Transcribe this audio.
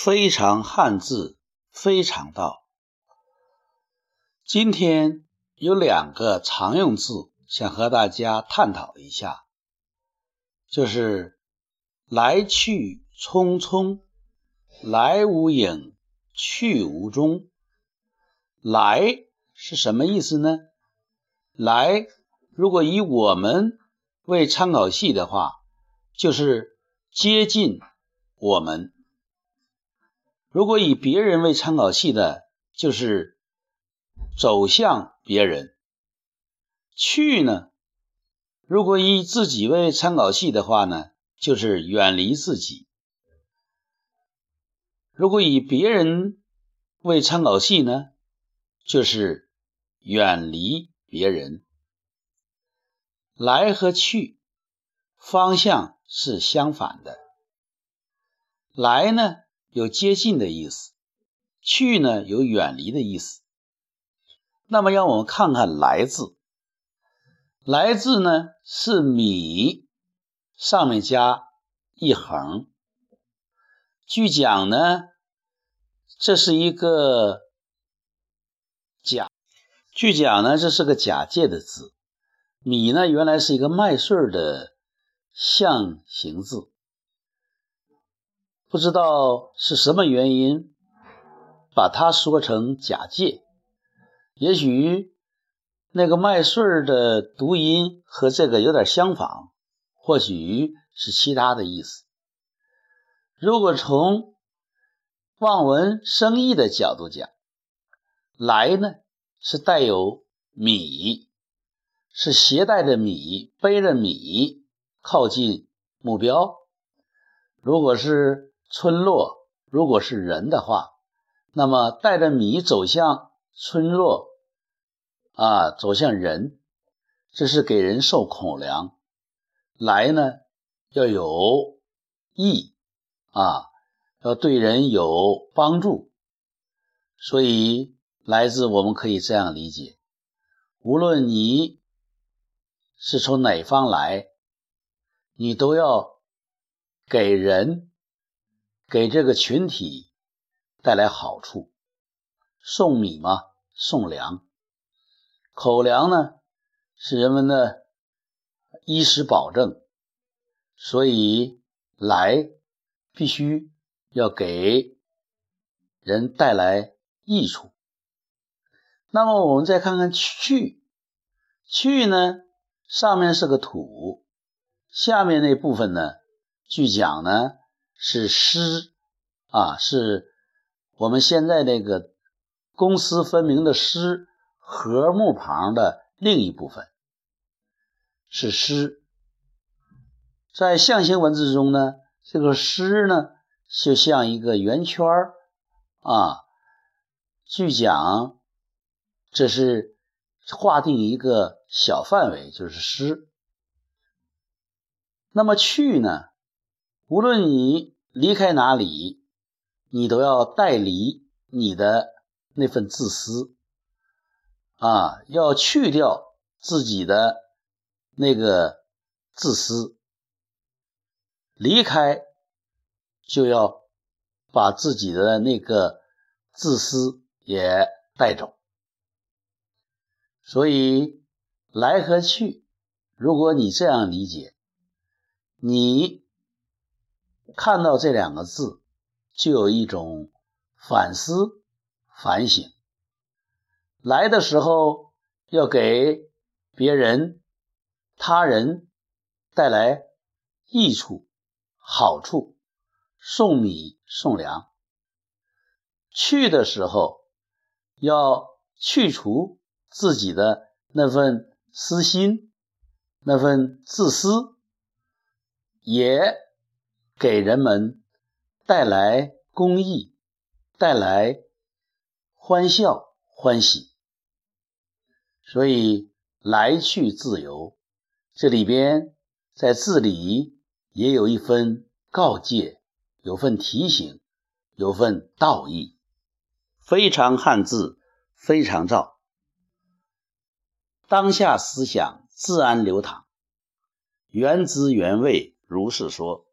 非常汉字，非常道。今天有两个常用字，想和大家探讨一下，就是“来去匆匆”，“来无影，去无踪”。来是什么意思呢？来，如果以我们为参考系的话，就是接近我们。如果以别人为参考系的，就是走向别人；去呢，如果以自己为参考系的话呢，就是远离自己；如果以别人为参考系呢，就是远离别人。来和去方向是相反的，来呢？有接近的意思，去呢有远离的意思。那么让我们看看“来”字，“来”字呢是米上面加一横。据讲呢，这是一个假，据讲呢这是个假借的字。米呢原来是一个麦穗的象形字。不知道是什么原因，把它说成假借。也许那个麦穗的读音和这个有点相仿，或许是其他的意思。如果从望文生义的角度讲，来呢是带有米，是携带着米，背着米靠近目标。如果是村落如果是人的话，那么带着米走向村落，啊，走向人，这是给人送口粮。来呢，要有义啊，要对人有帮助。所以来自我们可以这样理解：无论你是从哪方来，你都要给人。给这个群体带来好处，送米嘛，送粮，口粮呢是人们的衣食保证，所以来必须要给人带来益处。那么我们再看看去，去呢上面是个土，下面那部分呢，据讲呢。是师啊，是我们现在那个公私分明的师禾木旁的另一部分，是师。在象形文字中呢，这个师呢就像一个圆圈啊。据讲，这是划定一个小范围，就是师。那么去呢？无论你离开哪里，你都要带离你的那份自私啊，要去掉自己的那个自私，离开就要把自己的那个自私也带走。所以来和去，如果你这样理解，你。看到这两个字，就有一种反思、反省。来的时候要给别人、他人带来益处、好处，送米送粮；去的时候要去除自己的那份私心、那份自私，也。给人们带来公益，带来欢笑欢喜，所以来去自由。这里边在字里也有一分告诫，有份提醒，有份道义。非常汉字，非常照。当下思想自然流淌，原汁原味，如是说。